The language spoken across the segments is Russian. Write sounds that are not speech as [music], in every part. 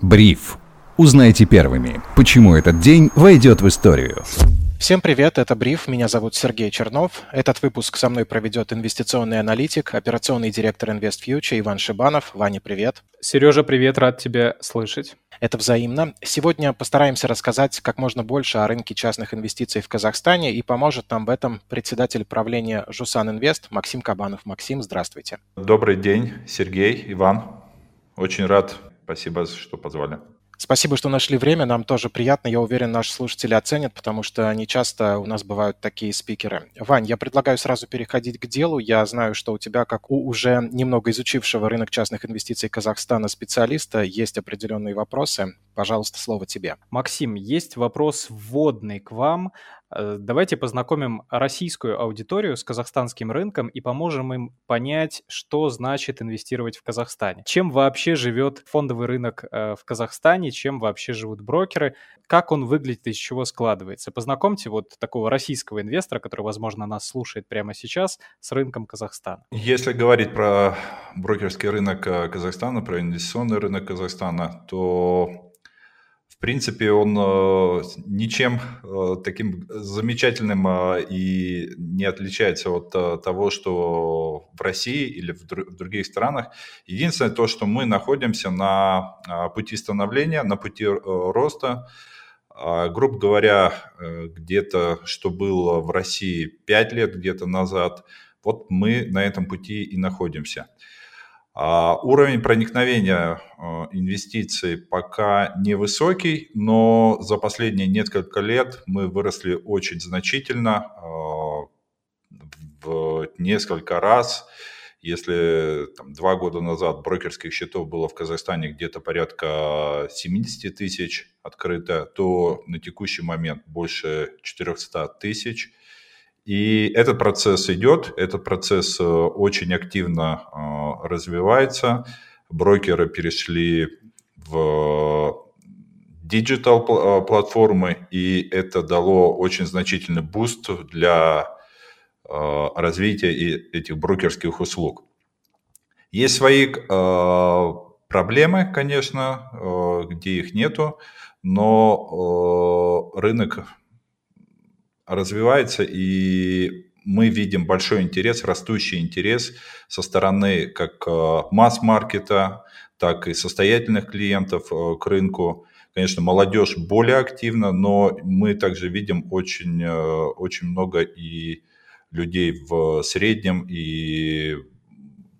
Бриф. Узнайте первыми, почему этот день войдет в историю. Всем привет, это Бриф, меня зовут Сергей Чернов. Этот выпуск со мной проведет инвестиционный аналитик, операционный директор InvestFuture Иван Шибанов. Ваня, привет. Сережа, привет, рад тебя слышать. Это взаимно. Сегодня постараемся рассказать как можно больше о рынке частных инвестиций в Казахстане и поможет нам в этом председатель правления Жусан Инвест Максим Кабанов. Максим, здравствуйте. Добрый день, Сергей, Иван. Очень рад. Спасибо, что позвали. Спасибо, что нашли время. Нам тоже приятно. Я уверен, наши слушатели оценят, потому что не часто у нас бывают такие спикеры. Вань, я предлагаю сразу переходить к делу. Я знаю, что у тебя, как у уже немного изучившего рынок частных инвестиций Казахстана специалиста, есть определенные вопросы. Пожалуйста, слово тебе. Максим, есть вопрос вводный к вам. Э, давайте познакомим российскую аудиторию с казахстанским рынком и поможем им понять, что значит инвестировать в Казахстане. Чем вообще живет фондовый рынок э, в Казахстане, чем вообще живут брокеры, как он выглядит, из чего складывается. Познакомьте вот такого российского инвестора, который, возможно, нас слушает прямо сейчас, с рынком Казахстана. Если говорить про брокерский рынок э, Казахстана, про инвестиционный рынок Казахстана, то в принципе, он э, ничем э, таким замечательным э, и не отличается от того, что в России или в других странах. Единственное то, что мы находимся на пути становления, на пути роста. Грубо говоря, где-то, что было в России 5 лет где-то назад, вот мы на этом пути и находимся. А уровень проникновения а, инвестиций пока невысокий, но за последние несколько лет мы выросли очень значительно, а, в несколько раз. Если там, два года назад брокерских счетов было в Казахстане где-то порядка 70 тысяч открыто, то на текущий момент больше 400 тысяч. И этот процесс идет, этот процесс э, очень активно э, развивается. Брокеры перешли в digital э, платформы, и это дало очень значительный boost для развития этих брокерских услуг. Есть свои проблемы, конечно, где их нету, но рынок развивается, и мы видим большой интерес, растущий интерес со стороны как э, масс-маркета, так и состоятельных клиентов э, к рынку. Конечно, молодежь более активна, но мы также видим очень, э, очень много и людей в среднем и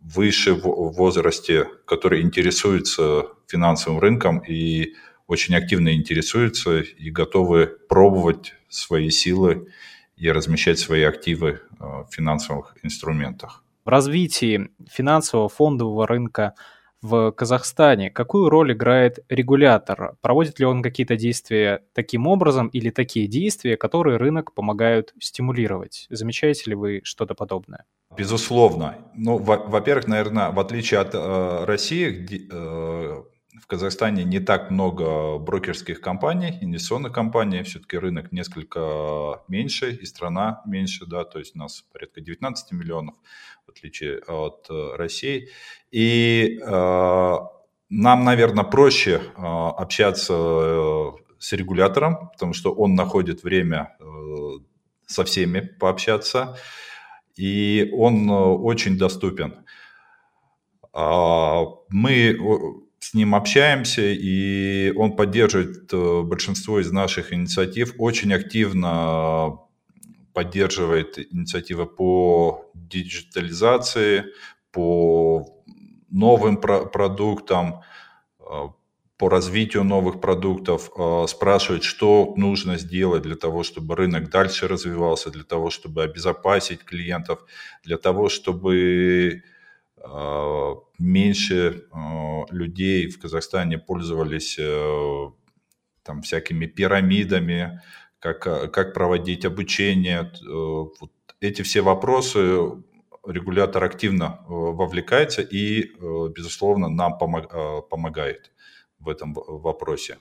выше в возрасте, которые интересуются финансовым рынком и очень активно интересуются и готовы пробовать свои силы и размещать свои активы э, в финансовых инструментах. В развитии финансового фондового рынка в Казахстане какую роль играет регулятор? Проводит ли он какие-то действия таким образом или такие действия, которые рынок помогают стимулировать? Замечаете ли вы что-то подобное? Безусловно. Ну, во-первых, наверное, в отличие от э, России, где, э, Казахстане не так много брокерских компаний, инвестиционных компаний, все-таки рынок несколько меньше и страна меньше, да, то есть у нас порядка 19 миллионов, в отличие от э, России. И э, нам, наверное, проще э, общаться э, с регулятором, потому что он находит время э, со всеми пообщаться, и он э, очень доступен. А, мы с ним общаемся, и он поддерживает э, большинство из наших инициатив, очень активно поддерживает инициативы по диджитализации, по новым про- продуктам, э, по развитию новых продуктов, э, спрашивает, что нужно сделать для того, чтобы рынок дальше развивался, для того, чтобы обезопасить клиентов, для того, чтобы меньше а, людей в Казахстане пользовались э, там всякими пирамидами, как, а, как проводить обучение. Э, вот эти все вопросы регулятор активно э, вовлекается и, безусловно, нам помогает в этом вопросе.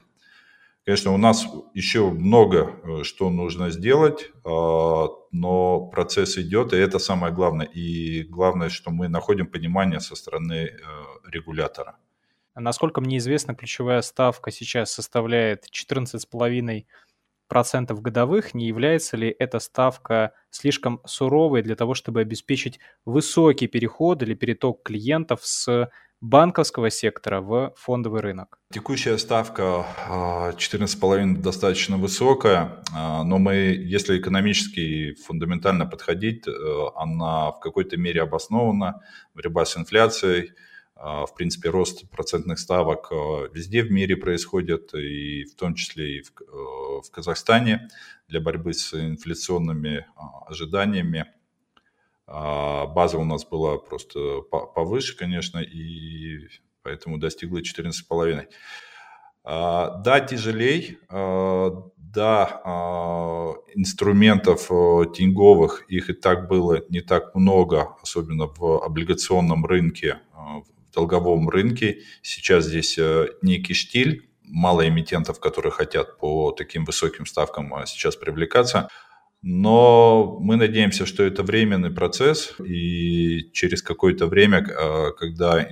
Конечно, у нас еще много э, что нужно сделать, а, но процесс идет, и это самое главное. И главное, что мы находим понимание со стороны э, регулятора. Насколько мне известно, ключевая ставка сейчас составляет 14,5% процентов годовых, не является ли эта ставка слишком суровой для того, чтобы обеспечить высокий переход или переток клиентов с банковского сектора в фондовый рынок? Текущая ставка 14,5 а, достаточно высокая, а, но мы, если экономически фундаментально подходить, э, она в какой-то мере обоснована, борьба с инфляцией, а, в принципе, рост процентных ставок везде в мире происходит, и в том числе и в, э, в Казахстане для борьбы с инфляционными ожиданиями. А база у нас была просто повыше, конечно, и поэтому достигла 14,5. А, да, тяжелей, а, да, инструментов деньговых, их и так было не так много, особенно в облигационном рынке, в долговом рынке. Сейчас здесь э, некий штиль, мало эмитентов, которые хотят по таким высоким ставкам сейчас привлекаться. Но мы надеемся, что это временный процесс, и через какое-то время, а, когда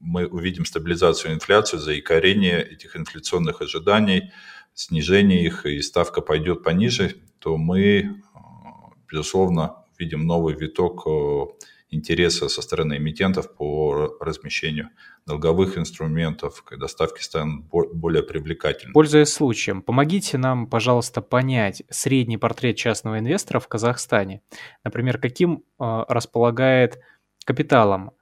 мы увидим стабилизацию инфляции, заикарение этих инфляционных ожиданий, снижение их, и ставка пойдет пониже, то мы, а, безусловно, видим новый виток а, интереса со стороны эмитентов по размещению долговых инструментов, когда ставки станут более привлекательными. Пользуясь случаем, помогите нам, пожалуйста, понять средний портрет частного инвестора в Казахстане. Например, каким э, располагает капиталом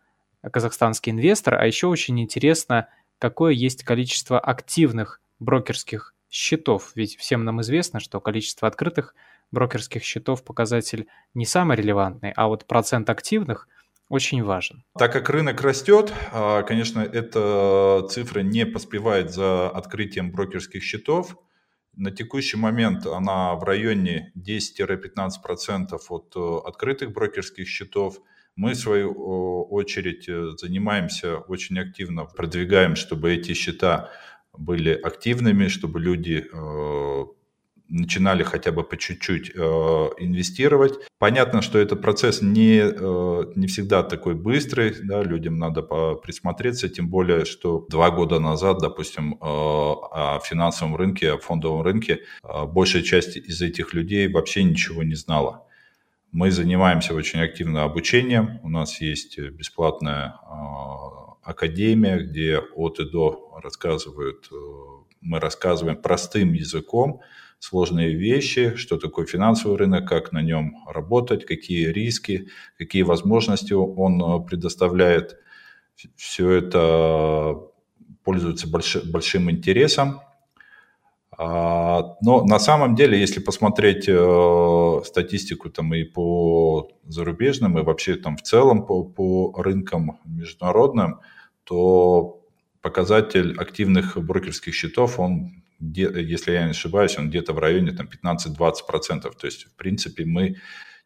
казахстанский инвестор, а еще очень интересно, какое есть количество активных брокерских счетов. Ведь всем нам известно, что количество открытых брокерских счетов показатель не самый релевантный, а вот процент активных очень важен. Так как рынок растет, а, конечно, эта цифра не поспевает за открытием брокерских счетов. На текущий момент она в районе 10-15% от э, открытых брокерских счетов. Мы, в свою очередь, э, занимаемся очень активно, продвигаем, чтобы эти счета были активными, чтобы люди э, начинали хотя бы по чуть-чуть э, инвестировать. Понятно, что этот процесс не, э, не всегда такой быстрый, да, людям надо присмотреться, тем более, что два года назад, допустим, э, о финансовом рынке, о фондовом рынке, э, большая часть из этих людей вообще ничего не знала. Мы занимаемся очень активно обучением, у нас есть бесплатная э, академия, где от и до рассказывают, э, мы рассказываем простым языком, сложные вещи, что такое финансовый рынок, как на нем работать, какие риски, какие возможности он э, предоставляет. Все это пользуется большим интересом. А, но на самом деле, если посмотреть э, статистику там и по зарубежным, и вообще там в целом по, по рынкам международным, то показатель активных брокерских счетов, он если я не ошибаюсь, он где-то в районе там, 15-20%. То есть, в принципе, мы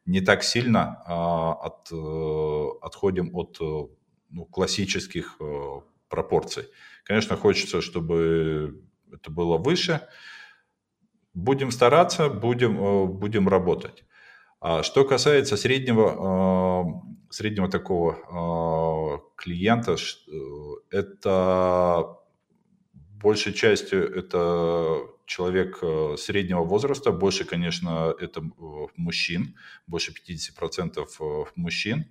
не так сильно а, от, э, отходим от э, ну, классических а, пропорций. Конечно, хочется, чтобы это было выше. Будем стараться, будем, будем работать. А что касается среднего, среднего такого клиента, это большей частью это человек э, среднего возраста, больше, конечно, это э, мужчин, больше 50% э, мужчин.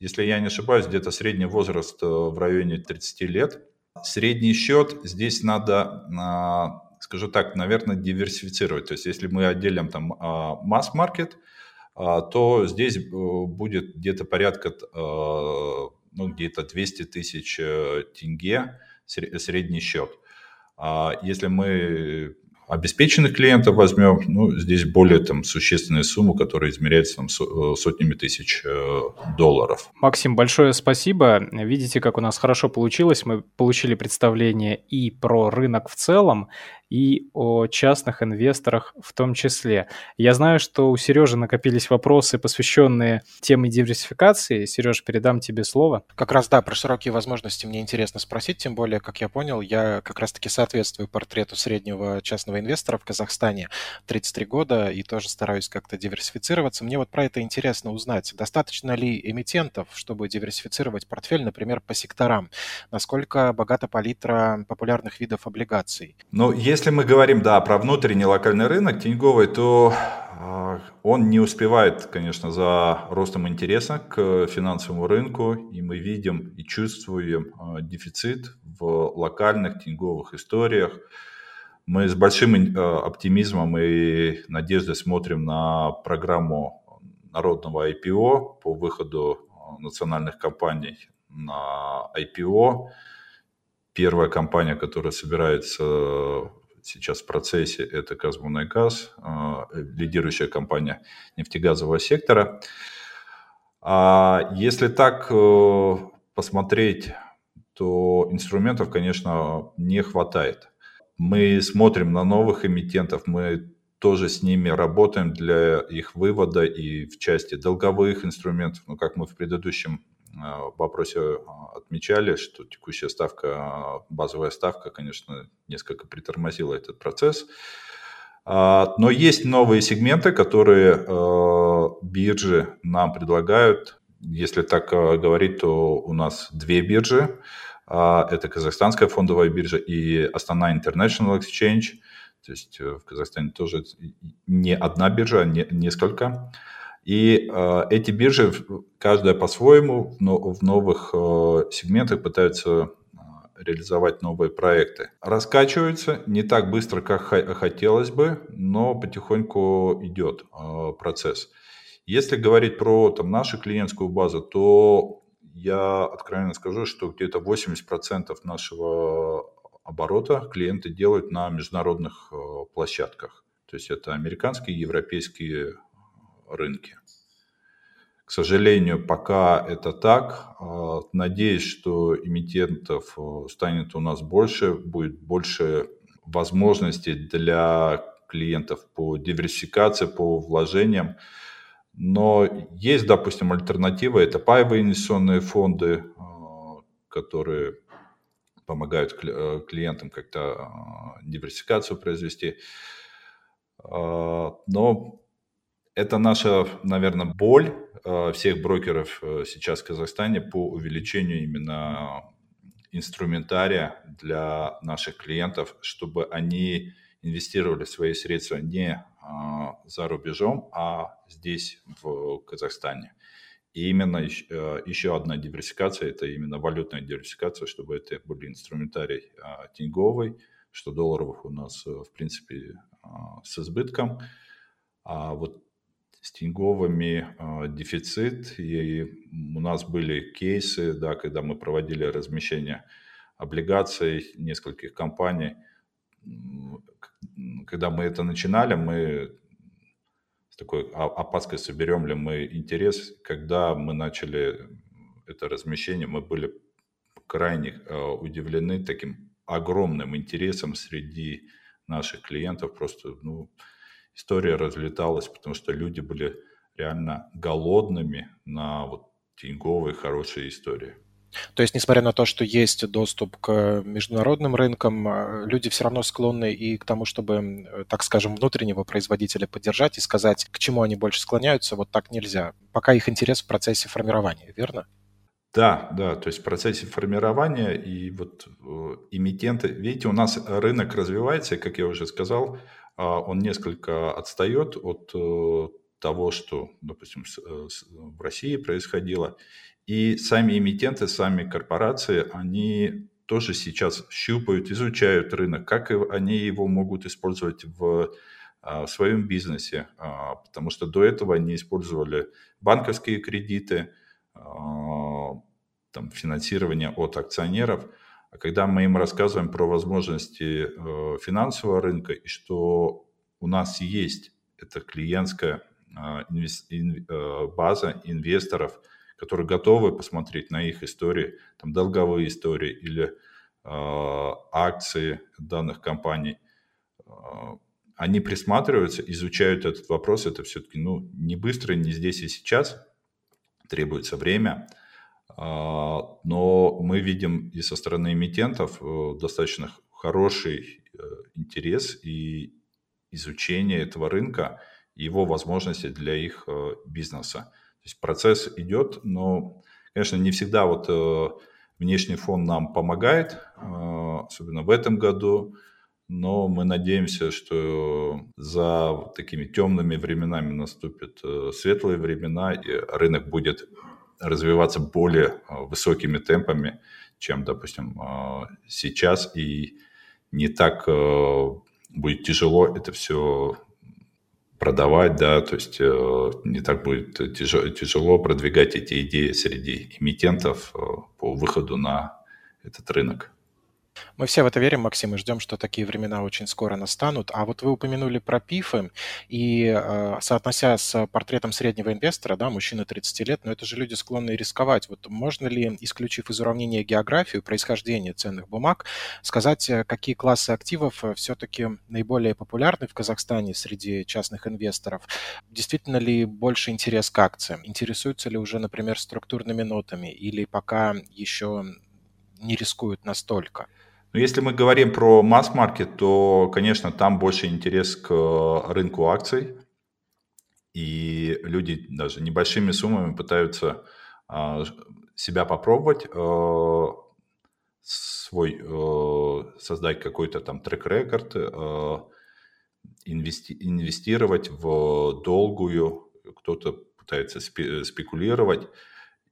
Если я не ошибаюсь, где-то средний возраст в районе 30 лет. Средний счет здесь надо, скажу так, наверное, диверсифицировать. То есть если мы отделим там а, масс-маркет, а, то здесь будет где-то порядка, ну, где-то 200 тысяч тенге средний счет. А если мы обеспеченных клиентов возьмем, ну, здесь более там существенная сумма, которая измеряется там сотнями тысяч э, долларов. Максим, большое спасибо. Видите, как у нас хорошо получилось. Мы получили представление и про рынок в целом, и о частных инвесторах в том числе. Я знаю, что у Сережи накопились вопросы, посвященные теме диверсификации. Сереж, передам тебе слово. Как раз, да, про широкие возможности мне интересно спросить, тем более, как я понял, я как раз-таки соответствую портрету среднего частного инвестора в Казахстане 33 года и тоже стараюсь как-то диверсифицироваться. Мне вот про это интересно узнать. Достаточно ли эмитентов, чтобы диверсифицировать портфель, например, по секторам? Насколько богата палитра популярных видов облигаций? Ну, если мы говорим, да, про внутренний локальный рынок теньговый, то а, он не успевает, конечно, за ростом интереса к финансовому рынку, и мы видим и чувствуем а, дефицит в локальных теньговых историях. Мы с большим а, оптимизмом и надеждой смотрим на программу народного IPO по выходу национальных компаний на IPO. Первая компания, которая собирается сейчас в процессе, это «Газмунайгаз», а, лидирующая компания нефтегазового сектора. А если так э, посмотреть, то инструментов, конечно, не хватает. Мы смотрим на новых эмитентов, мы тоже с ними работаем для их вывода и в части долговых инструментов, ну, как мы в предыдущем в вопросе а, отмечали, что текущая ставка, базовая ставка, конечно, несколько притормозила этот процесс. А, но есть новые сегменты, которые а, биржи нам предлагают. Если так говорить, то у нас две биржи. Это Казахстанская фондовая биржа и Астана International Exchange. То есть э, в Казахстане тоже не одна биржа, а несколько. И э, эти биржи, каждая по-своему, но в новых э, сегментах пытаются э, реализовать новые проекты. Раскачиваются не так быстро, как хотелось бы, но потихоньку идет э, процесс. Если говорить про там, нашу клиентскую базу, то я откровенно скажу, что где-то 80% нашего оборота клиенты делают на международных э, площадках. То есть это американские, европейские рынке. К сожалению, пока это так. А, надеюсь, что эмитентов э, станет у нас больше, будет больше возможностей для клиентов по диверсификации, по вложениям. Но есть, допустим, альтернатива, это паевые инвестиционные фонды, а, которые помогают э, клиентам как-то а, диверсификацию произвести. Но это наша, наверное, боль э, всех брокеров э, сейчас в Казахстане по увеличению именно инструментария для наших клиентов, чтобы они инвестировали свои средства не э, за рубежом, а здесь, в Казахстане. И именно еще одна диверсификация, это именно валютная диверсификация, чтобы это были инструментарий теньговый, что долларовых у нас, в принципе, с избытком. А вот с теньговыми э, дефицит, и у нас были кейсы, да, когда мы проводили размещение облигаций нескольких компаний. Когда мы это начинали, мы с такой опаской соберем ли мы интерес. Когда мы начали это размещение, мы были крайне э, удивлены таким огромным интересом среди наших клиентов. Просто, ну, история разлеталась, потому что люди были реально голодными на вот деньговые хорошие истории. То есть, несмотря на то, что есть доступ к международным рынкам, а, люди все равно склонны и к тому, чтобы, так скажем, внутреннего производителя поддержать и сказать, к чему они больше склоняются, вот так нельзя. Пока их интерес в процессе формирования, верно? Да, да, то есть в процессе формирования и вот э, эмитенты, видите, у нас рынок развивается, как я уже сказал, он несколько отстает от э, того, что, допустим, э, в России происходило. И сами эмитенты, сами корпорации, они тоже сейчас щупают, изучают рынок, как они его могут использовать в, а, в своем бизнесе, а, потому что до этого они использовали банковские кредиты, там, финансирование от акционеров – а когда мы им рассказываем про возможности э, финансового рынка и что у нас есть эта клиентская а, э, база инвесторов, которые готовы посмотреть на их истории, там долговые истории или а, акции данных компаний, они присматриваются, изучают этот вопрос. Это все-таки ну, не быстро, не здесь и сейчас. Требуется время. Но мы видим и со стороны эмитентов достаточно хороший интерес и изучение этого рынка его возможности для их бизнеса. То есть процесс идет, но, конечно, не всегда вот э, внешний фон нам помогает, э, особенно в этом году, но мы надеемся, что за такими темными временами наступят э, светлые времена, и рынок будет развиваться более высокими темпами, чем, допустим, сейчас, и не так будет тяжело это все продавать, да, то есть э, не так будет тяжело, продвигать эти идеи среди эмитентов э, по выходу на этот рынок. Мы все в это верим, Максим, и ждем, что такие времена очень скоро настанут. А вот вы упомянули про ПИФы, и э, соотнося с портретом среднего инвестора, да, мужчина 30 лет, но это же люди склонны рисковать. Вот можно ли, исключив из уравнения географию, происхождение ценных бумаг, сказать, э, какие классы активов э, все-таки наиболее популярны в Казахстане среди частных инвесторов? Действительно ли больше интерес к акциям? Интересуются ли уже, например, структурными нотами или пока еще не рискуют настолько? Но если мы говорим про масс-маркет, то, конечно, там больше интерес к рынку акций. И люди даже небольшими суммами пытаются а, себя попробовать, а, свой, создать какой-то там трек-рекорд, инвестировать в долгую, кто-то пытается спекулировать.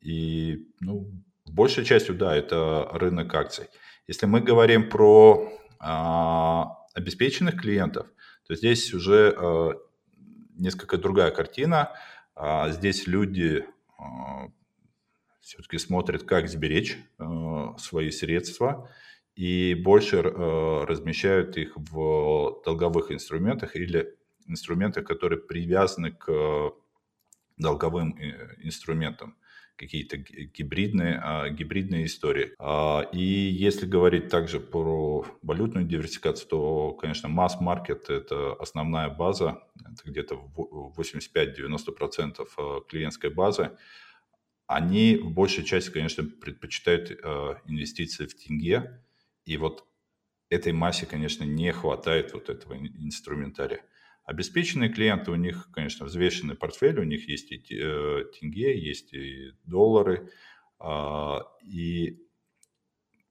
И ну, большей частью, да, это рынок акций. Если мы говорим про а, обеспеченных клиентов, то здесь уже а, несколько другая картина. А, здесь люди а, все-таки смотрят, как сберечь а, свои средства и больше а, размещают их в долговых инструментах или инструментах, которые привязаны к долговым э, инструментам какие-то гибридные, а, гибридные истории. А, и если говорить также про валютную диверсификацию, то, конечно, масс-маркет – это основная база, это где-то 85-90% а, клиентской базы. Они в большей части, конечно, предпочитают инвестиции в тенге, и вот этой массе, конечно, не хватает вот этого инструментария. Обеспеченные клиенты, у них, конечно, взвешенный портфель, у них есть и э, тенге, есть и доллары, а, и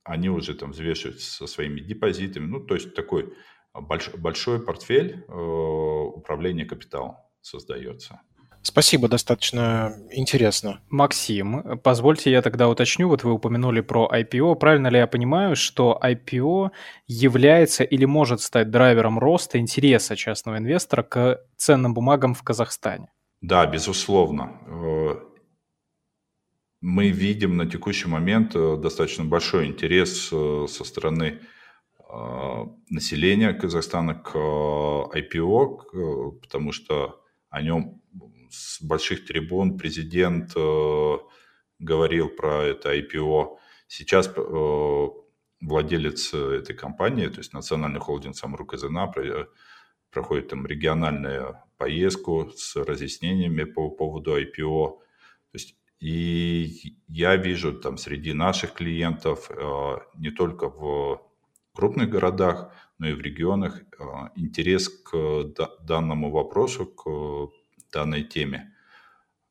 они уже там взвешивают со своими депозитами. Ну, то есть такой большой, большой портфель э, управления капиталом создается. Спасибо, достаточно интересно. Максим, позвольте я тогда уточню, вот вы упомянули про IPO. Правильно ли я понимаю, что IPO является или может стать драйвером роста интереса частного инвестора к ценным бумагам в Казахстане? Да, безусловно. Э, мы видим на текущий момент э, достаточно большой интерес э, со стороны населения Казахстана к IPO, потому что о нем с больших трибун президент э, говорил про это IPO. Сейчас э, владелец этой компании, то есть национальный холдинг Самрук ИЗНА, проходит там региональную поездку с разъяснениями по поводу IPO. То есть, и я вижу там среди наших клиентов э, не только в крупных городах, но и в регионах интерес к данному вопросу, к данной теме.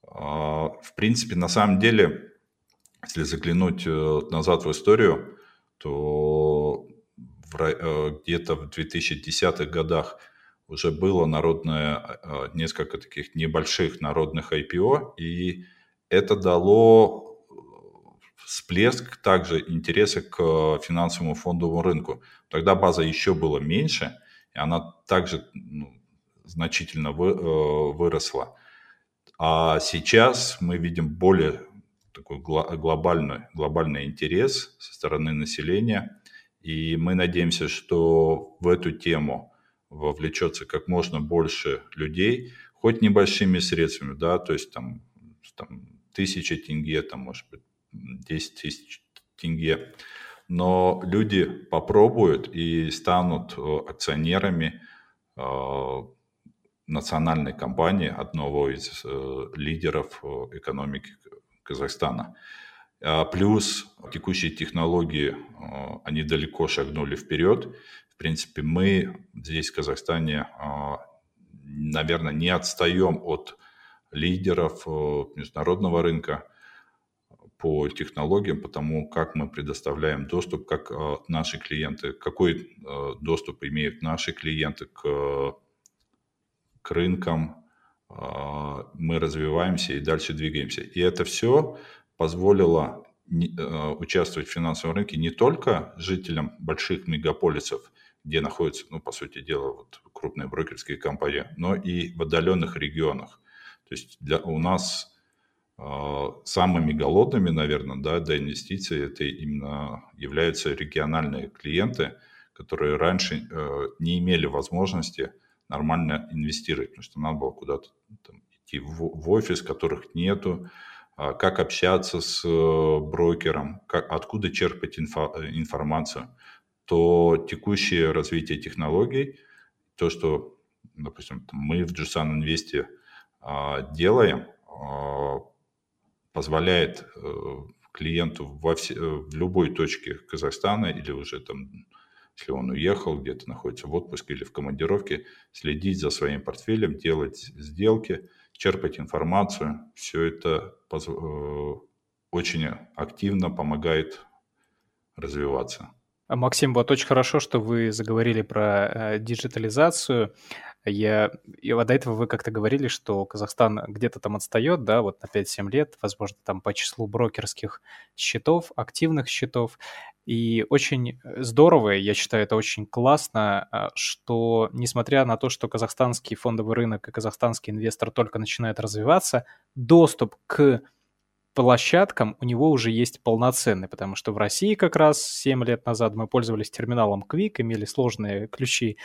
А, в принципе, на самом деле, если заглянуть э, назад в историю, то э, где-то в 2010-х годах уже было народное, э, несколько таких небольших народных IPO, и это дало всплеск также интереса к финансовому фондовому рынку. Тогда база еще была меньше, и она также ну, значительно вы, э, выросла. А сейчас мы видим более такой глобальный, глобальный интерес со стороны населения, и мы надеемся, что в эту тему вовлечется как можно больше людей, хоть небольшими средствами, да, то есть там, там тысяча тенге, там, может быть, 10 тысяч тенге, но люди попробуют и станут э, акционерами национальной компании, одного из лидеров экономики Казахстана. А плюс текущие технологии, они далеко шагнули вперед. В принципе, мы здесь, в Казахстане, наверное, не отстаем от лидеров международного рынка по технологиям, потому как мы предоставляем доступ, как э, наши клиенты, какой э, доступ имеют наши клиенты к, к рынкам, э, мы развиваемся и дальше двигаемся. И это все позволило участвовать в финансовом рынке не только жителям больших мегаполисов, где находятся, ну, по сути дела, вот крупные брокерские компании, но и в отдаленных регионах. То есть для, у нас а, самыми голодными, наверное, да, для инвестиций это именно являются региональные клиенты, которые раньше э, не имели возможности нормально инвестировать, потому что надо было куда-то идти в, в офис, которых нету, а, как общаться с э, брокером, как, откуда черпать инфо, информацию, то текущее развитие технологий, то, что, допустим, мы в Jusan Invest а, делаем, позволяет э, клиенту во все, э, в любой точке Казахстана или уже там, если он уехал, где-то находится в отпуске или в командировке, следить за своим портфелем, делать сделки, черпать информацию. Все это э, очень активно помогает развиваться. Максим, вот очень хорошо, что вы заговорили про диджитализацию. Я, и вот до этого вы как-то говорили, что Казахстан где-то там отстает, да, вот на 5-7 лет, возможно, там по числу брокерских счетов, активных счетов. И очень здорово, я считаю, это очень классно, а, что несмотря на то, что казахстанский фондовый рынок и казахстанский инвестор только начинает развиваться, доступ к площадкам у него уже есть полноценный, потому что в России как раз 7 лет назад мы пользовались терминалом Quick, имели сложные ключи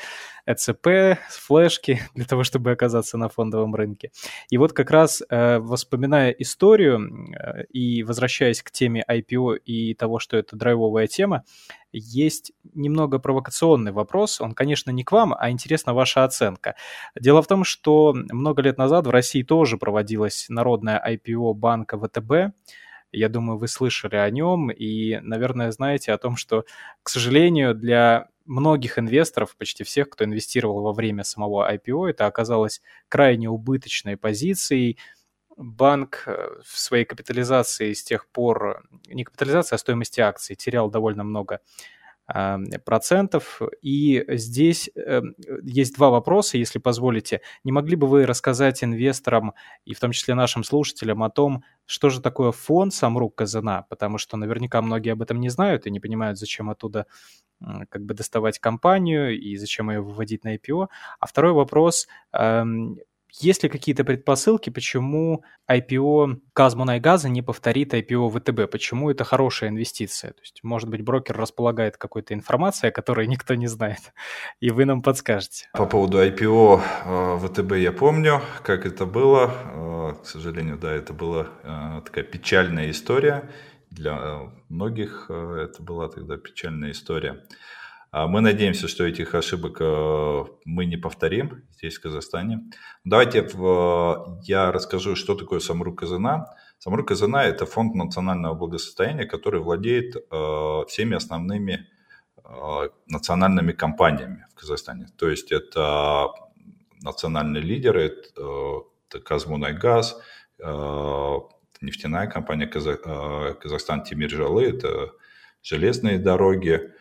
ECP, флешки [laughs] для того, чтобы оказаться на фондовом рынке. И вот как раз э, воспоминая историю э, и возвращаясь к теме IPO и того, что это драйвовая тема, есть немного провокационный вопрос. Он, конечно, не к вам, а интересна ваша оценка. Дело в том, что много лет назад в России тоже проводилась народная IPO банка ВТБ. Я думаю, вы слышали о нем и, наверное, знаете о том, что, к сожалению, для многих инвесторов, почти всех, кто инвестировал во время самого IPO, это оказалось крайне убыточной позицией, банк э, в своей капитализации с тех пор, не капитализация, а стоимости акций, терял довольно много а, процентов. И здесь есть два вопроса, если позволите. Не могли бы вы рассказать инвесторам и в том числе нашим слушателям о том, что же такое фонд Самрук Казана? Потому что наверняка многие об этом не знают и не понимают, зачем оттуда как бы доставать компанию и зачем ее выводить на IPO. А второй вопрос, эм, есть ли какие-то предпосылки, почему IPO Казмунайгаза не повторит IPO ВТБ? Почему это хорошая инвестиция? То есть, может быть, брокер располагает какой-то информацией, о которой никто не знает, и вы нам подскажете. По поводу IPO э, ВТБ я помню, как это было. Э, к сожалению, да, это была э, такая печальная история. Для многих это была тогда печальная история. А мы надеемся, что этих ошибок э, мы не повторим здесь, в Казахстане. Давайте я расскажу, что такое Самрук Казана. Самрук Казана – это фонд национального благосостояния, который владеет э, всеми основными э, национальными компаниями в Казахстане. То есть это национальные лидеры, это Казмунайгаз, нефтяная компания Казахстан Тимиржалы, это железные дороги,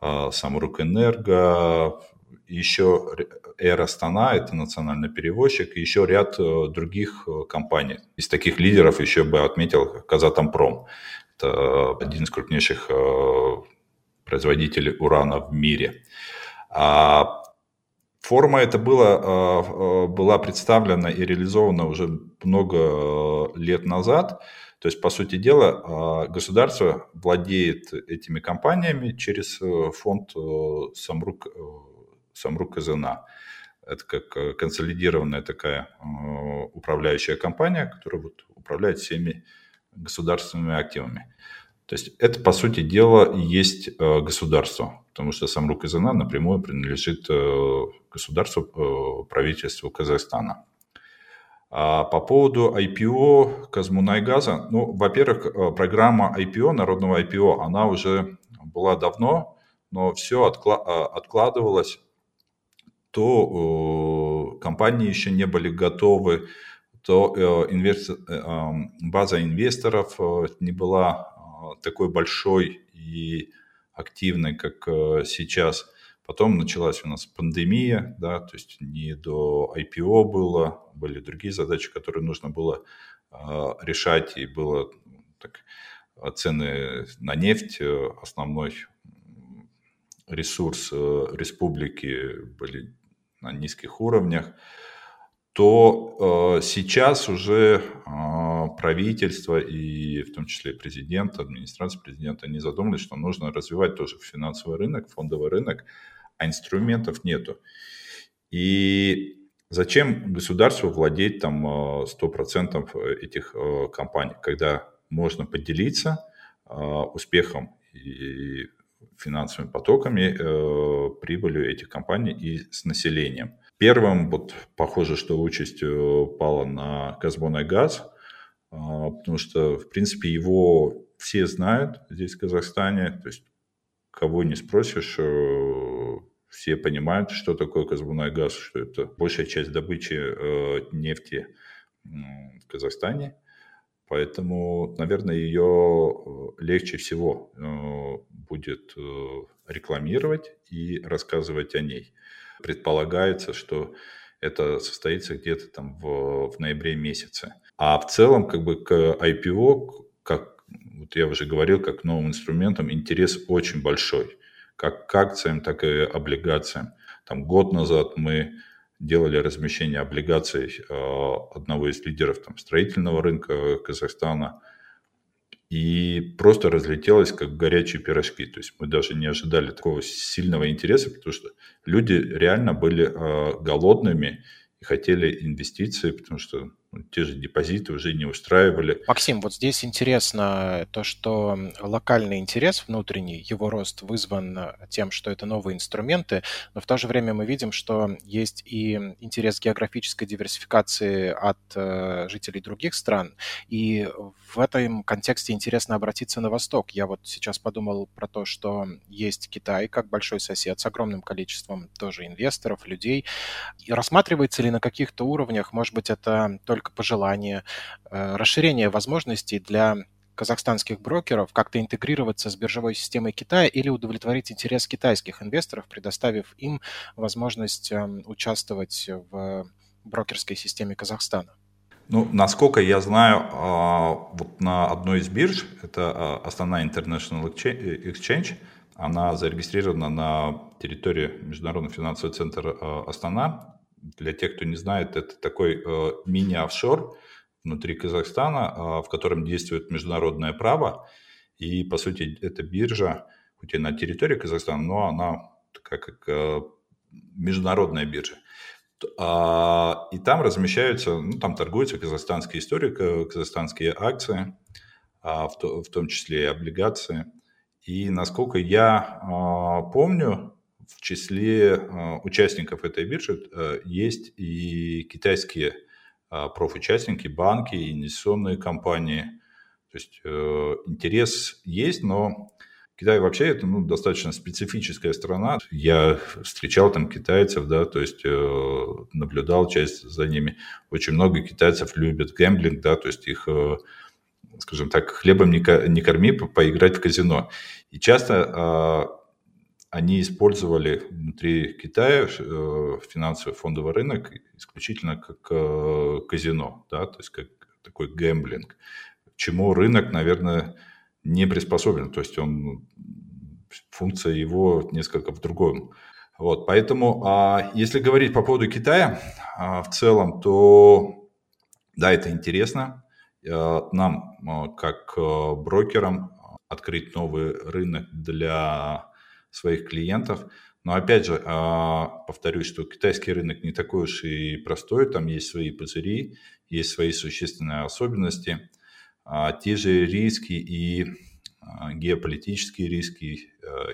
а, Самрук Энерго, еще Эра Астана, это национальный перевозчик, и еще ряд э, других э, компаний. Из таких лидеров еще бы отметил Казатомпром. Это один из крупнейших э, производителей урана в мире. А форма эта была, была представлена и реализована уже много лет назад – то есть, по сути дела, а, государство владеет этими компаниями через э, фонд э, Самрук, э, Самрук КЗНА. Это как консолидированная такая управляющая компания, которая вот управляет всеми государственными активами. То есть это, по сути дела, есть государство. потому что сам Казана напрямую принадлежит государству, правительству Казахстана. А по поводу IPO Казмунайгаза, ну, во-первых, э, программа IPO, народного IPO, она уже была давно, но все откладывалось, то компании еще не были готовы, то инвестор, база инвесторов не была такой большой и активной, как э, сейчас. Потом началась у нас пандемия, да, то есть не до IPO было, были другие задачи, которые нужно было э, решать, и было так, цены на нефть, э, основной ресурс республики были на низких уровнях то э, сейчас уже э, правительство и в том числе президент, администрация президента, они задумались, что нужно развивать тоже финансовый рынок, фондовый рынок, а инструментов нету. И зачем государству владеть там 100% этих э, компаний, когда можно поделиться э, успехом и финансовыми потоками, э, прибылью этих компаний и с населением. Первым, вот похоже, что участь э, пала на Газбон газ, потому что, в принципе, его все знают здесь, в Казахстане. То есть, кого не спросишь, э, все понимают, что такое Казбунай газ, что это большая часть добычи э, нефти в Казахстане. Поэтому, наверное, ее легче всего будет рекламировать и рассказывать о ней предполагается, что это состоится где-то там в, в ноябре месяце. А в целом, как бы к IPO, как вот я уже говорил, как новым инструментам, интерес очень большой. Как к акциям, так и облигациям. Там год назад мы делали размещение облигаций э, одного из лидеров там, строительного рынка Казахстана – и просто разлетелось как горячие пирожки. То есть мы даже не ожидали такого сильного интереса, потому что люди реально были э, голодными и хотели инвестиции, потому что те же депозиты уже не устраивали. Максим, вот здесь интересно то, что локальный интерес внутренний, его рост вызван тем, что это новые инструменты, но в то же время мы видим, что есть и интерес географической диверсификации от э, жителей других стран, и в этом контексте интересно обратиться на восток. Я вот сейчас подумал про то, что есть Китай как большой сосед с огромным количеством тоже инвесторов, людей. И рассматривается ли на каких-то уровнях, может быть, это только пожелание, э, расширение возможностей для казахстанских брокеров как-то интегрироваться с биржевой системой Китая или удовлетворить интерес китайских инвесторов, предоставив им возможность эм, участвовать в брокерской системе Казахстана? Ну, насколько я знаю, а, вот на одной из бирж, это а, основная International Exchange, она зарегистрирована на территории Международного финансового центра а, Астана, для тех, кто не знает, это такой э, мини-офшор внутри Казахстана, э, в котором действует международное право. И, по сути, эта биржа, хоть и на территории Казахстана, но она такая как э, международная биржа. А, и там размещаются, ну, там торгуются казахстанские истории, казахстанские акции, а, в, то, в том числе и облигации. И насколько я а, помню, в числе э, участников этой биржи э, есть и китайские э, профучастники, банки, инвестиционные компании. То есть интерес есть, но Китай вообще это ну, достаточно специфическая страна. Я встречал там китайцев, да, то есть э, наблюдал часть за ними. Очень много китайцев любят гэмблинг, да, то есть их, э, скажем так, хлебом не, корми, по поиграть в казино. И часто э, они использовали внутри Китая э, финансовый фондовый рынок исключительно как э, казино, да, то есть как такой гэмблинг, чему рынок, наверное, не приспособлен, то есть он, функция его несколько в другом. Вот, поэтому, а, если говорить по поводу Китая а, в целом, то да, это интересно. А, нам, как брокерам, открыть новый рынок для своих клиентов. Но опять же, а, повторюсь, что китайский рынок не такой уж и простой, там есть свои пузыри, есть свои существенные особенности, а, те же риски и геополитические риски,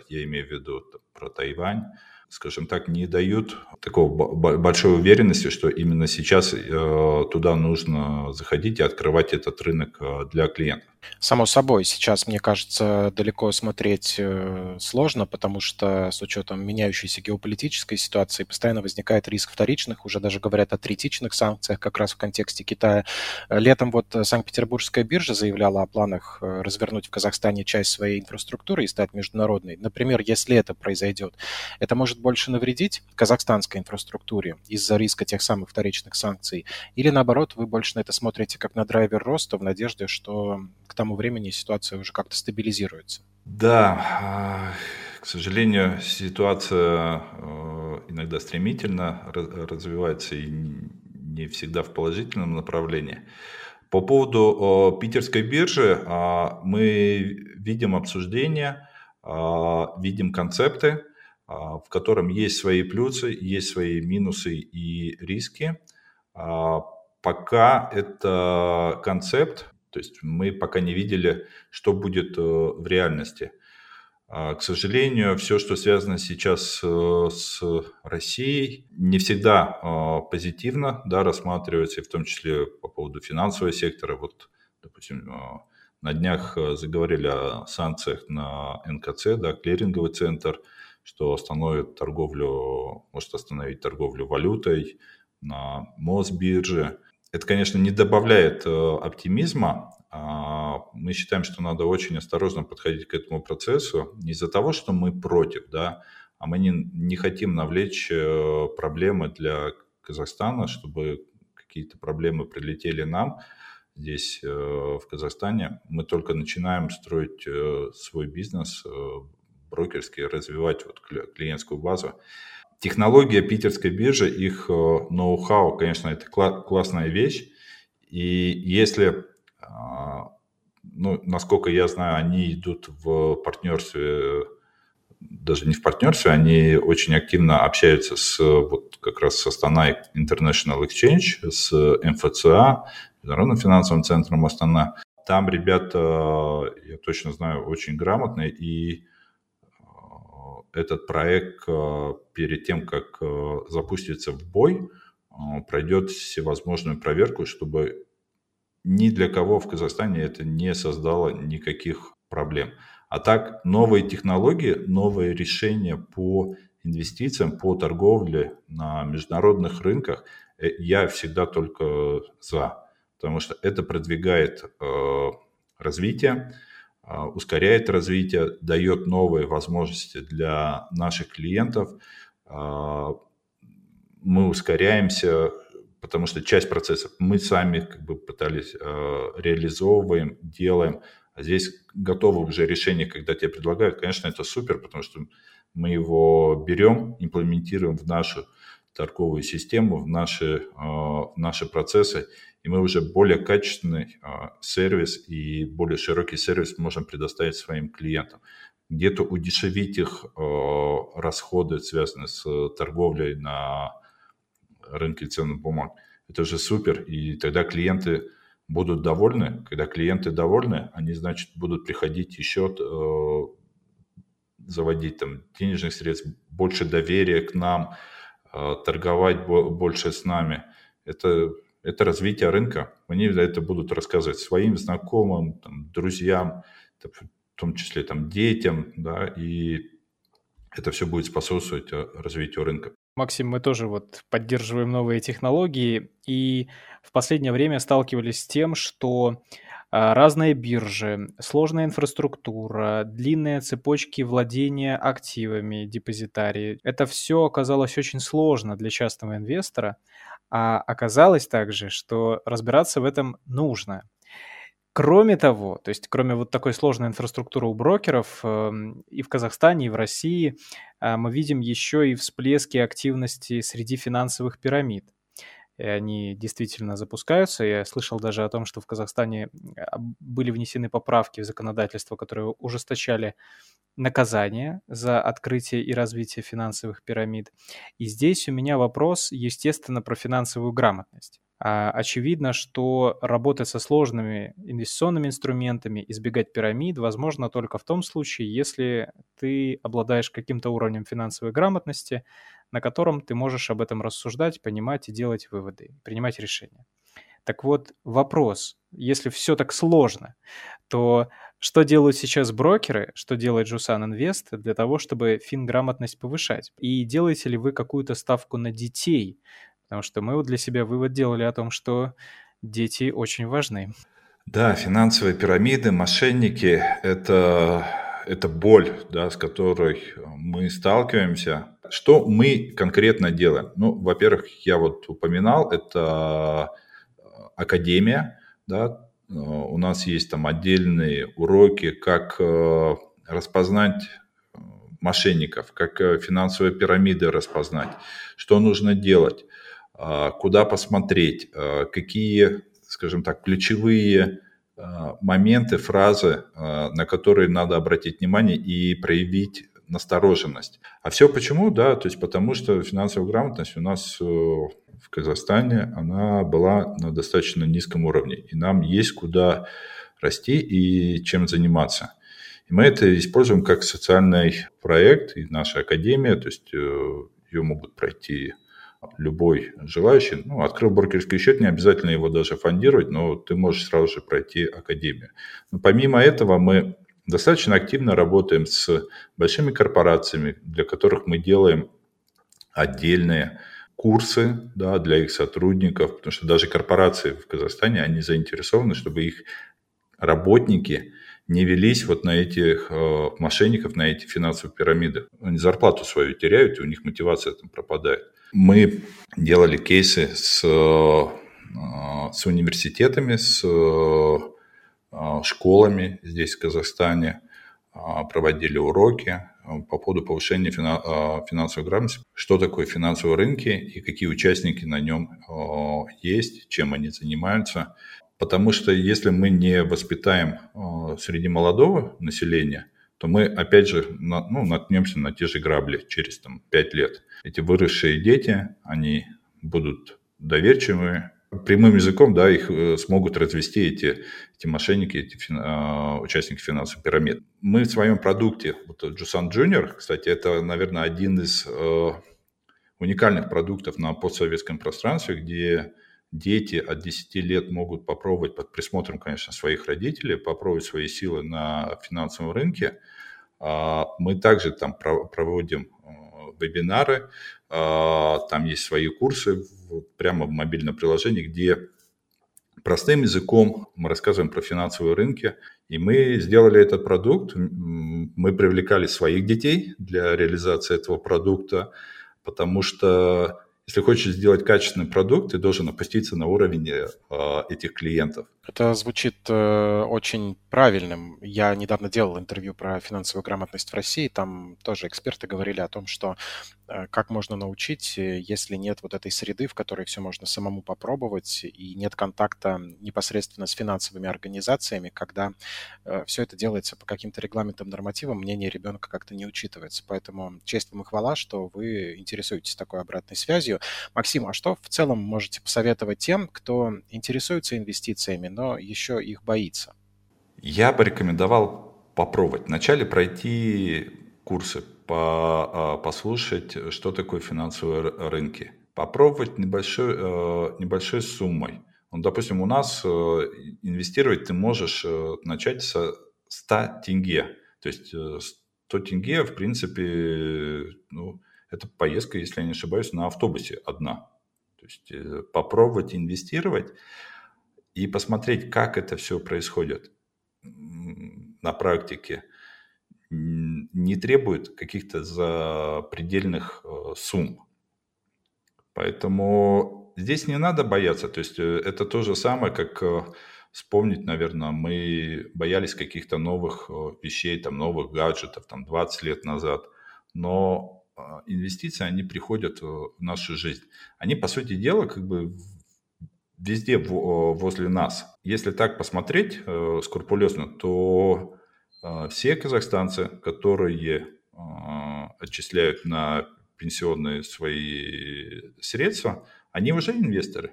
я имею в виду про Тайвань, скажем так, не дают такого большой уверенности, что именно сейчас э, туда нужно заходить и открывать этот рынок э, для клиентов. Само собой, сейчас, мне кажется, далеко смотреть э, сложно, потому что с учетом меняющейся геополитической ситуации постоянно возникает риск вторичных, уже даже говорят о третичных санкциях как раз в контексте Китая. Летом вот Санкт-Петербургская биржа заявляла о планах развернуть в Казахстане часть своей инфраструктуры и стать международной. Например, если это произойдет, это может больше навредить казахстанской инфраструктуре из-за риска тех самых вторичных санкций? Или наоборот, вы больше на это смотрите как на драйвер роста в надежде, что к тому времени ситуация уже как-то стабилизируется? Да, а, к сожалению, ситуация э, иногда стремительно развивается и не всегда в положительном направлении. По поводу питерской биржи а, мы видим обсуждения, а, видим концепты, в котором есть свои плюсы, есть свои минусы и риски. А, пока это концепт, то есть мы пока не видели, что будет э, в реальности. А, к сожалению, все, что связано сейчас э, с Россией, не всегда позитивно да, рассматривается, и в том числе по поводу финансового сектора. Вот, допустим, на днях э, заговорили о санкциях на НКЦ, да, клиринговый центр – что остановит торговлю, может остановить торговлю валютой на Мосбирже. Это, конечно, не добавляет э, оптимизма. А мы считаем, что надо очень осторожно подходить к этому процессу. Не из-за того, что мы против, да, а мы не, не хотим навлечь э, проблемы для Казахстана, чтобы какие-то проблемы прилетели нам здесь, э, в Казахстане. Мы только начинаем строить свой бизнес, брокерские, развивать вот клиентскую базу. Технология питерской биржи, их э, ноу-хау, конечно, это классная вещь. И если, а, ну, насколько я знаю, они идут в партнерстве, даже не в партнерстве, они очень активно общаются с вот как раз с Астана International Exchange, с МФЦА, Международным финансовым центром Астана. Там ребята, я точно знаю, очень грамотные и этот проект э, перед тем, как э, запустится в бой, э, пройдет всевозможную проверку, чтобы ни для кого в Казахстане это не создало никаких проблем. А так, новые технологии, новые решения по инвестициям, по торговле на международных рынках, я всегда только за, потому что это продвигает развитие, а, ускоряет развитие, дает новые возможности для наших клиентов. А, мы ускоряемся, потому что часть процессов мы сами как бы пытались а, реализовываем, делаем. А здесь готовы уже решения, когда тебе предлагают. Конечно, это супер, потому что мы его берем, имплементируем в нашу торговую систему, в наши, в наши процессы и мы уже более качественный а, сервис и более широкий сервис можем предоставить своим клиентам. Где-то удешевить их а, расходы, связанные с торговлей на рынке ценных бумаг. Это же супер, и тогда клиенты будут довольны. Когда клиенты довольны, они, значит, будут приходить еще заводить там денежных средств, больше доверия к нам, торговать больше с нами. Это это развитие рынка. Они это будут рассказывать своим знакомым, там, друзьям, в том числе там, детям, да, и это все будет способствовать э, развитию рынка. Максим, мы тоже вот поддерживаем новые технологии и в последнее время сталкивались с тем, что а, разные биржи, сложная инфраструктура, длинные цепочки владения активами, депозитарии. Это все оказалось очень сложно для частного инвестора, а оказалось также, что разбираться в этом нужно. Кроме того, то есть кроме вот такой сложной инфраструктуры у брокеров эм, и в Казахстане, и в России, а, мы видим еще и всплески активности среди финансовых пирамид и они действительно запускаются. Я слышал даже о том, что в Казахстане были внесены поправки в законодательство, которые ужесточали наказание за открытие и развитие финансовых пирамид. И здесь у меня вопрос, естественно, про финансовую грамотность. А, очевидно, что работать со сложными инвестиционными инструментами, избегать пирамид возможно только в том случае, если ты обладаешь каким-то уровнем финансовой грамотности, на котором ты можешь об этом рассуждать, понимать и делать выводы, принимать решения. Так вот, вопрос, если все так сложно, то что делают сейчас брокеры, что делает Жусан Инвест для того, чтобы финграмотность повышать? И делаете ли вы какую-то ставку на детей, Потому что мы вот для себя вывод делали о том, что дети очень важны. Да, финансовые пирамиды, мошенники – это, это боль, да, с которой мы сталкиваемся. Что мы конкретно делаем? Ну, во-первых, я вот упоминал, это академия, да, у нас есть там отдельные уроки, как э, распознать мошенников, как э, финансовые пирамиды распознать, что нужно делать. А, куда посмотреть, а, какие, скажем так, ключевые а, моменты, фразы, на которые надо обратить внимание и проявить настороженность. А все почему? Да, то есть потому что финансовая грамотность у нас э, в Казахстане, она была на достаточно низком уровне. И нам есть куда расти и чем заниматься. И мы это используем как социальный проект, и наша академия, то есть э, ее могут пройти любой желающий, ну, открыл брокерский счет, не обязательно его даже фондировать, но ты можешь сразу же пройти академию. Но помимо этого мы достаточно активно работаем с большими корпорациями, для которых мы делаем отдельные курсы да, для их сотрудников, потому что даже корпорации в Казахстане, они заинтересованы, чтобы их работники не велись вот на этих э, мошенников, на эти финансовые пирамиды. Они зарплату свою теряют, и у них мотивация там пропадает. Мы делали кейсы с, э, с университетами, с э, школами здесь, в Казахстане, э, проводили уроки по поводу повышения финансовой грамотности, что такое финансовые рынки и какие участники на нем есть, чем они занимаются. Потому что если мы не воспитаем среди молодого населения, то мы опять же ну, наткнемся на те же грабли через там, 5 лет эти выросшие дети, они будут доверчивыми, прямым языком, да, их э, смогут развести эти, эти мошенники, эти фин, э, участники финансовых пирамид. Мы в своем продукте, вот Jusan Junior, кстати, это, наверное, один из э, уникальных продуктов на постсоветском пространстве, где дети от 10 лет могут попробовать под присмотром, конечно, своих родителей, попробовать свои силы на финансовом рынке. А мы также там проводим вебинары, а, там есть свои курсы прямо в мобильном приложении, где простым языком мы рассказываем про финансовые рынки. И мы сделали этот продукт, мы привлекали своих детей для реализации этого продукта, потому что если хочешь сделать качественный продукт, ты должен опуститься на уровень э, этих клиентов. Это звучит э, очень правильным. Я недавно делал интервью про финансовую грамотность в России. Там тоже эксперты говорили о том, что э, как можно научить, э, если нет вот этой среды, в которой все можно самому попробовать, и нет контакта непосредственно с финансовыми организациями, когда э, все это делается по каким-то регламентам, нормативам, мнение ребенка как-то не учитывается. Поэтому честь вам и хвала, что вы интересуетесь такой обратной связью. Максим, а что в целом можете посоветовать тем, кто интересуется инвестициями, но еще их боится? Я бы рекомендовал попробовать. Вначале пройти курсы, по, а, послушать, что такое финансовые рынки. Попробовать небольшой, э, небольшой суммой. Ну, допустим, у нас э, инвестировать ты можешь э, начать со 100 тенге. То есть 100 тенге, в принципе, ну, это поездка, если я не ошибаюсь, на автобусе одна. То есть попробовать инвестировать и посмотреть, как это все происходит на практике, не требует каких-то запредельных э, сумм. Поэтому здесь не надо бояться. То есть э, это то же самое, как э, вспомнить, наверное, мы боялись каких-то новых вещей, там, новых гаджетов, там, 20 лет назад. Но инвестиции, они приходят в нашу жизнь. Они, по сути дела, как бы везде возле нас. Если так посмотреть э, скрупулезно, то э, все казахстанцы, которые э, отчисляют на пенсионные свои средства, они уже инвесторы.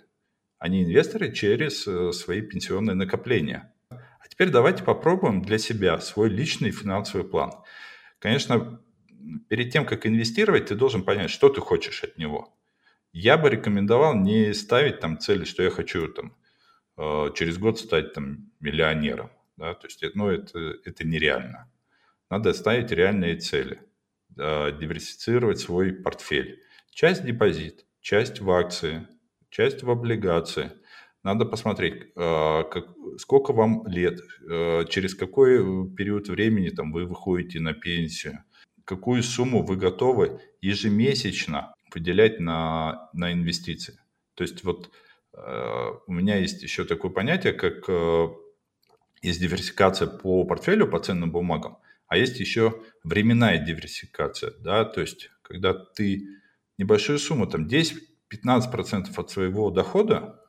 Они инвесторы через э, свои пенсионные накопления. А теперь давайте попробуем для себя свой личный финансовый план. Конечно, перед тем, как инвестировать, ты должен понять, что ты хочешь от него. Я бы рекомендовал не ставить там цели, что я хочу там э, через год стать там миллионером. Да? То есть, ну, это, это нереально. Надо ставить реальные цели, диверсифицировать свой портфель. Часть депозит, часть в акции, часть в облигации. Надо посмотреть, э, как, сколько вам лет, э, через какой период времени там, вы выходите на пенсию, какую сумму вы готовы ежемесячно выделять на, на инвестиции. То есть вот э, у меня есть еще такое понятие, как есть диверсификация по портфелю, по ценным бумагам, а есть еще временная диверсификация, да, то есть когда ты небольшую сумму, там 10-15% от своего дохода,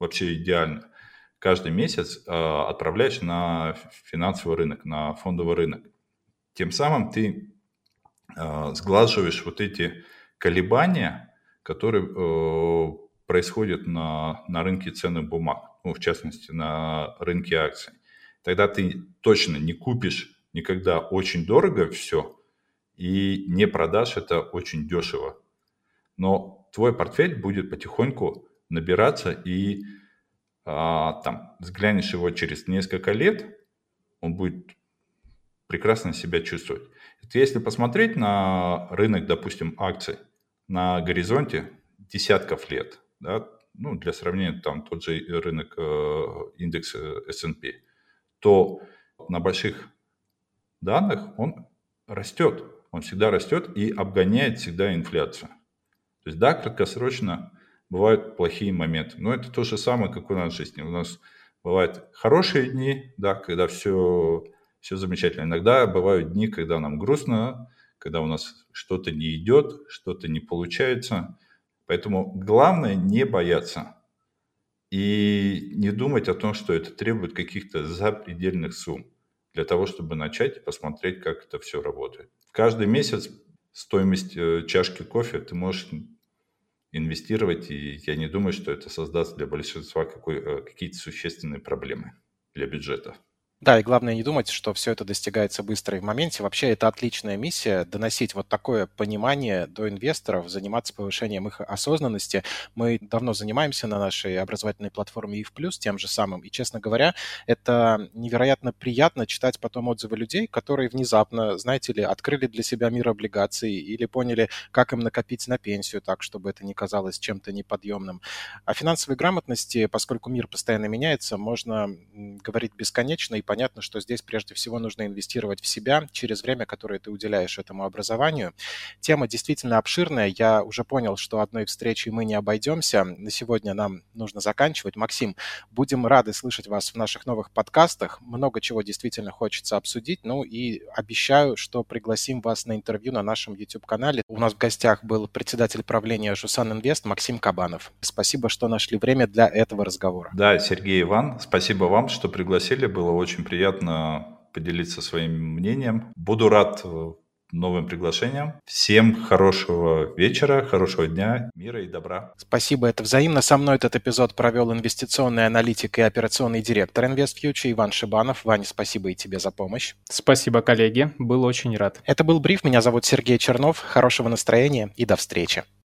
вообще идеально, каждый месяц э, отправляешь на финансовый рынок, на фондовый рынок. Тем самым ты э, сглаживаешь вот эти колебания, которые э, происходят на, на рынке ценных бумаг, ну, в частности, на рынке акций. Тогда ты точно не купишь никогда очень дорого все и не продашь это очень дешево. Но твой портфель будет потихоньку набираться и а, там взглянешь его через несколько лет, он будет прекрасно себя чувствовать. Если посмотреть на рынок, допустим, акций на горизонте десятков лет, да, ну, для сравнения, там тот же рынок э, индекс S&P, то на больших данных он растет. Он всегда растет и обгоняет всегда инфляцию. То есть, да, краткосрочно бывают плохие моменты. Но это то же самое, как у нас в жизни. У нас бывают хорошие дни, да, когда все, все замечательно. Иногда бывают дни, когда нам грустно, когда у нас что-то не идет, что-то не получается. Поэтому главное не бояться и не думать о том, что это требует каких-то запредельных сумм для того, чтобы начать посмотреть, как это все работает. Каждый месяц стоимость э, чашки кофе ты можешь инвестировать, и я не думаю, что это создаст для большинства э, какие-то существенные проблемы для бюджета. Да, и главное не думать, что все это достигается быстро и в моменте. Вообще это отличная миссия, доносить вот такое понимание до инвесторов, заниматься повышением их осознанности. Мы давно занимаемся на нашей образовательной платформе ИФ Плюс тем же самым. И, честно говоря, это невероятно приятно читать потом отзывы людей, которые внезапно, знаете ли, открыли для себя мир облигаций или поняли, как им накопить на пенсию так, чтобы это не казалось чем-то неподъемным. О финансовой грамотности, поскольку мир постоянно меняется, можно говорить бесконечно и понятно, что здесь прежде всего нужно инвестировать в себя через время, которое ты уделяешь этому образованию. Тема действительно обширная. Я уже понял, что одной встречи мы не обойдемся. На сегодня нам нужно заканчивать. Максим, будем рады слышать вас в наших новых подкастах. Много чего действительно хочется обсудить. Ну и обещаю, что пригласим вас на интервью на нашем YouTube-канале. У нас в гостях был председатель правления Жусан Инвест Максим Кабанов. Спасибо, что нашли время для этого разговора. Да, Сергей Иван, спасибо вам, что пригласили. Было очень очень приятно поделиться своим мнением. Буду рад э, новым приглашениям. Всем хорошего вечера, хорошего дня, мира и добра. Спасибо, это взаимно. Со мной этот эпизод провел инвестиционный аналитик и операционный директор InvestFuture Иван Шибанов. Ваня, спасибо и тебе за помощь. Спасибо, коллеги. Был очень рад. Это был бриф. Меня зовут Сергей Чернов. Хорошего настроения и до встречи.